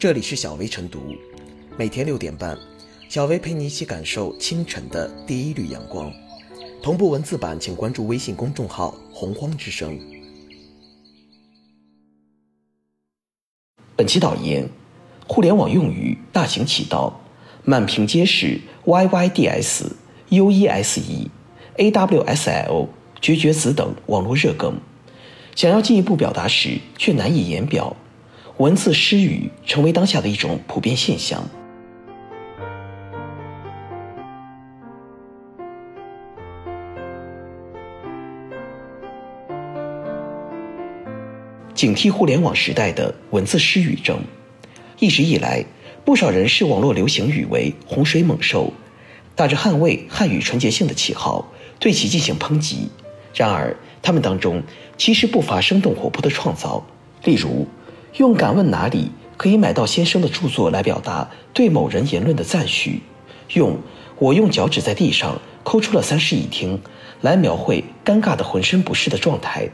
这里是小薇晨读，每天六点半，小薇陪你一起感受清晨的第一缕阳光。同步文字版，请关注微信公众号“洪荒之声”。本期导言：互联网用语大行其道，满屏皆是 YYDS、UESE、AWSL、绝绝子等网络热梗，想要进一步表达时却难以言表。文字失语成为当下的一种普遍现象。警惕互联网时代的文字失语症。一直以来，不少人视网络流行语为洪水猛兽，打着捍卫汉语纯洁性的旗号，对其进行抨击。然而，他们当中其实不乏生动活泼的创造，例如。用“敢问哪里可以买到先生的著作”来表达对某人言论的赞许，用“我用脚趾在地上抠出了三室一厅”来描绘尴尬的浑身不适的状态。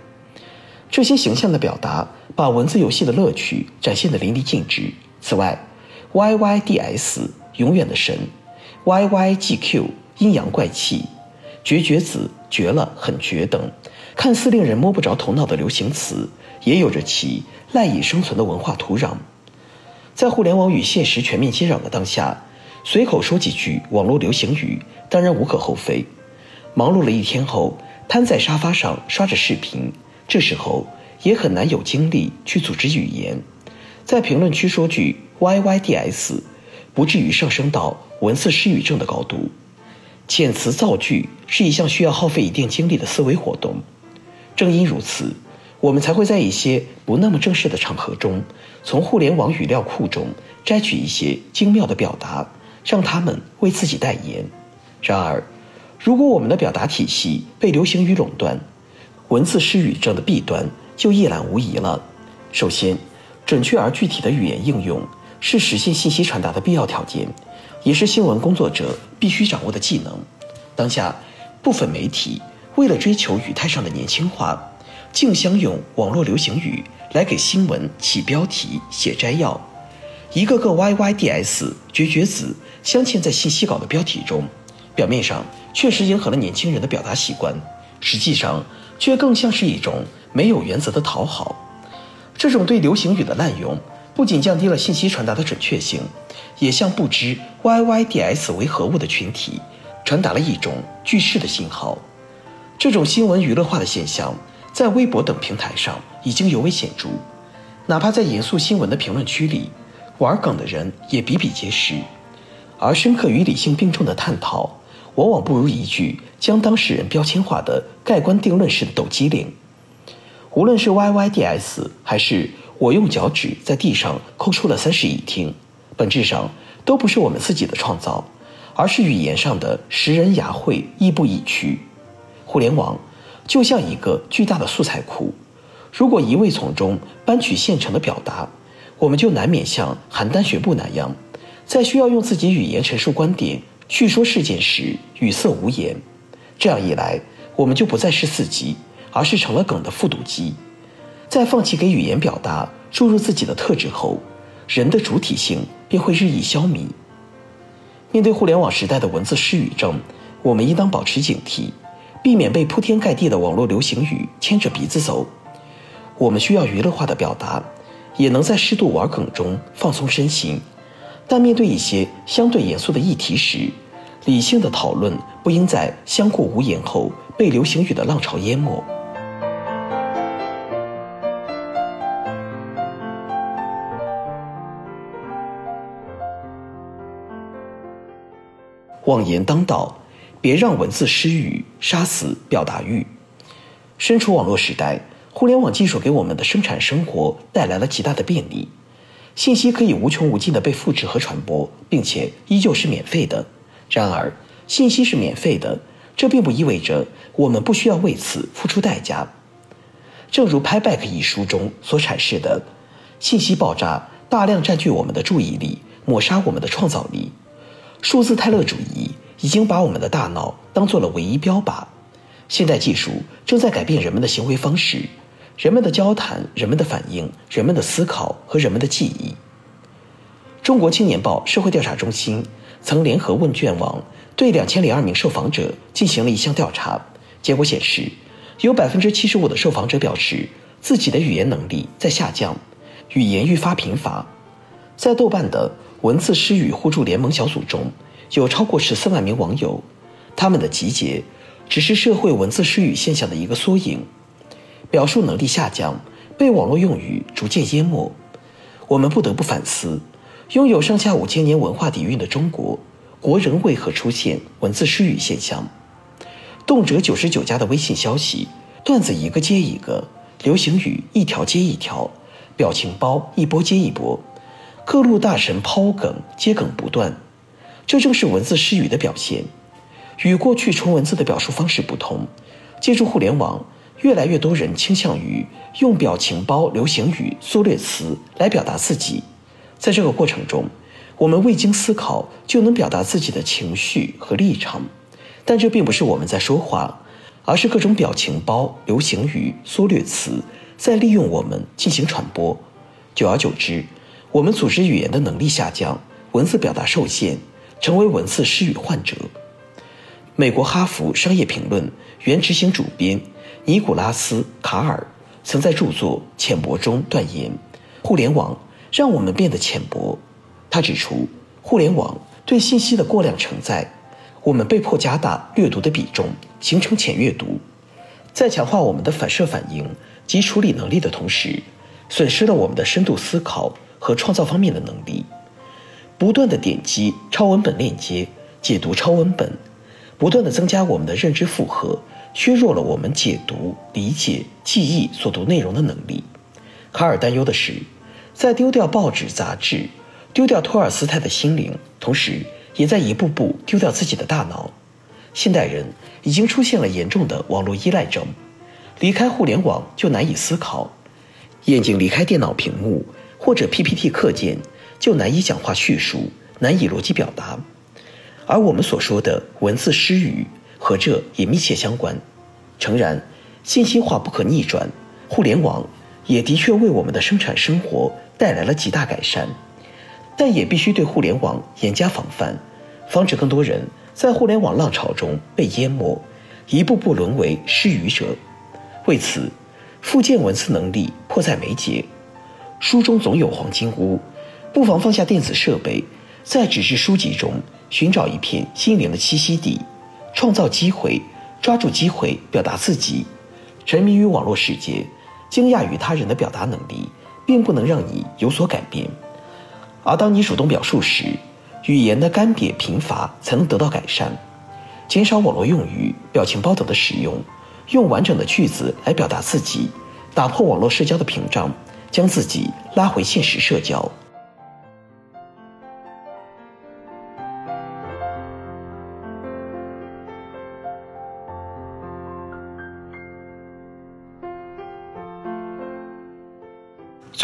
这些形象的表达，把文字游戏的乐趣展现得淋漓尽致。此外，YYDS 永远的神，YYGQ 阴阳怪气，绝绝子绝了很绝等，看似令人摸不着头脑的流行词。也有着其赖以生存的文化土壤，在互联网与现实全面接壤的当下，随口说几句网络流行语当然无可厚非。忙碌了一天后，瘫在沙发上刷着视频，这时候也很难有精力去组织语言，在评论区说句 “yyds”，不至于上升到文字失语症的高度。遣词造句是一项需要耗费一定精力的思维活动，正因如此。我们才会在一些不那么正式的场合中，从互联网语料库中摘取一些精妙的表达，让他们为自己代言。然而，如果我们的表达体系被流行语垄断，文字失语症的弊端就一览无遗了。首先，准确而具体的语言应用是实现信息传达的必要条件，也是新闻工作者必须掌握的技能。当下，部分媒体为了追求语态上的年轻化。竞相用网络流行语来给新闻起标题、写摘要，一个个 YYDS 绝绝子镶嵌在信息稿的标题中，表面上确实迎合了年轻人的表达习惯，实际上却更像是一种没有原则的讨好。这种对流行语的滥用，不仅降低了信息传达的准确性，也向不知 YYDS 为何物的群体传达了一种拒世的信号。这种新闻娱乐化的现象。在微博等平台上已经尤为显著，哪怕在严肃新闻的评论区里，玩梗的人也比比皆是。而深刻与理性并重的探讨，往往不如一句将当事人标签化的盖棺定论式的抖机灵。无论是 YYDS 还是我用脚趾在地上抠出了三室一厅，本质上都不是我们自己的创造，而是语言上的识人雅会亦步亦趋。互联网。就像一个巨大的素材库，如果一味从中搬取现成的表达，我们就难免像邯郸学步那样，在需要用自己语言陈述观点、叙说事件时语塞无言。这样一来，我们就不再是四级，而是成了梗的复读机。在放弃给语言表达注入自己的特质后，人的主体性便会日益消弭。面对互联网时代的文字失语症，我们应当保持警惕。避免被铺天盖地的网络流行语牵着鼻子走，我们需要娱乐化的表达，也能在适度玩梗中放松身心。但面对一些相对严肃的议题时，理性的讨论不应在相顾无言后被流行语的浪潮淹没。妄言当道。别让文字失语杀死表达欲。身处网络时代，互联网技术给我们的生产生活带来了极大的便利，信息可以无穷无尽的被复制和传播，并且依旧是免费的。然而，信息是免费的，这并不意味着我们不需要为此付出代价。正如《拍 back》一书中所阐释的，信息爆炸大量占据我们的注意力，抹杀我们的创造力。数字泰勒主义。已经把我们的大脑当做了唯一标靶。现代技术正在改变人们的行为方式，人们的交谈、人们的反应、人们的思考和人们的记忆。中国青年报社会调查中心曾联合问卷网对两千零二名受访者进行了一项调查，结果显示，有百分之七十五的受访者表示自己的语言能力在下降，语言愈发贫乏。在豆瓣的文字诗语互助联盟小组中，有超过十四万名网友，他们的集结只是社会文字失语现象的一个缩影。表述能力下降，被网络用语逐渐淹没。我们不得不反思：拥有上下五千年文化底蕴的中国，国人为何出现文字失语现象？动辄九十九加的微信消息，段子一个接一个，流行语一条接一条，表情包一波接一波，各路大神抛梗接梗不断。这正是文字失语的表现。与过去纯文字的表述方式不同，借助互联网。越来越多人倾向于用表情包、流行语、缩略词来表达自己，在这个过程中，我们未经思考就能表达自己的情绪和立场，但这并不是我们在说话，而是各种表情包、流行语、缩略词在利用我们进行传播。久而久之，我们组织语言的能力下降，文字表达受限，成为文字失语患者。美国《哈佛商业评论》原执行主编。尼古拉斯·卡尔曾在著作《浅薄》中断言：“互联网让我们变得浅薄。”他指出，互联网对信息的过量承载，我们被迫加大阅读的比重，形成浅阅读。在强化我们的反射反应及处理能力的同时，损失了我们的深度思考和创造方面的能力。不断的点击超文本链接，解读超文本，不断的增加我们的认知负荷。削弱了我们解读、理解、记忆所读内容的能力。卡尔担忧的是，在丢掉报纸、杂志，丢掉托尔斯泰的心灵，同时也在一步步丢掉自己的大脑。现代人已经出现了严重的网络依赖症，离开互联网就难以思考，眼睛离开电脑屏幕或者 PPT 课件就难以讲话叙述，难以逻辑表达。而我们所说的文字失语。和这也密切相关。诚然，信息化不可逆转，互联网也的确为我们的生产生活带来了极大改善，但也必须对互联网严加防范，防止更多人在互联网浪潮中被淹没，一步步沦为失语者。为此，复健文字能力迫在眉睫。书中总有黄金屋，不妨放下电子设备，在纸质书籍中寻找一片心灵的栖息地。创造机会，抓住机会表达自己。沉迷于网络世界，惊讶于他人的表达能力，并不能让你有所改变。而当你主动表述时，语言的干瘪贫乏才能得到改善。减少网络用语、表情包等的使用，用完整的句子来表达自己，打破网络社交的屏障，将自己拉回现实社交。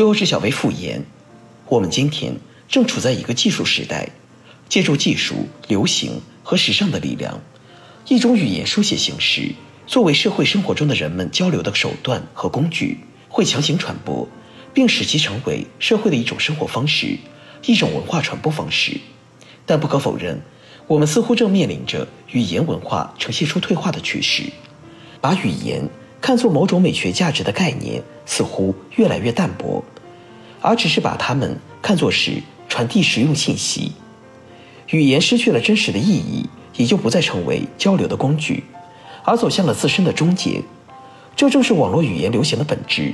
最后是小薇复言，我们今天正处在一个技术时代，借助技术、流行和时尚的力量，一种语言书写形式作为社会生活中的人们交流的手段和工具，会强行传播，并使其成为社会的一种生活方式，一种文化传播方式。但不可否认，我们似乎正面临着语言文化呈现出退化的趋势，把语言。看作某种美学价值的概念似乎越来越淡薄，而只是把它们看作是传递实用信息。语言失去了真实的意义，也就不再成为交流的工具，而走向了自身的终结。这正是网络语言流行的本质。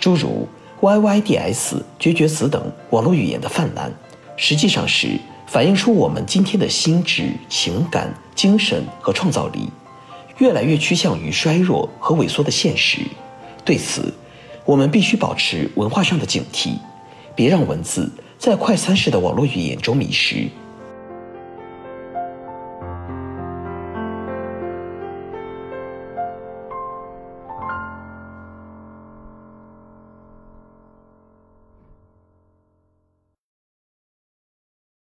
诸如 YYDS、绝绝子等网络语言的泛滥，实际上是反映出我们今天的心智、情感、精神和创造力。越来越趋向于衰弱和萎缩的现实，对此，我们必须保持文化上的警惕，别让文字在快餐式的网络语言中迷失。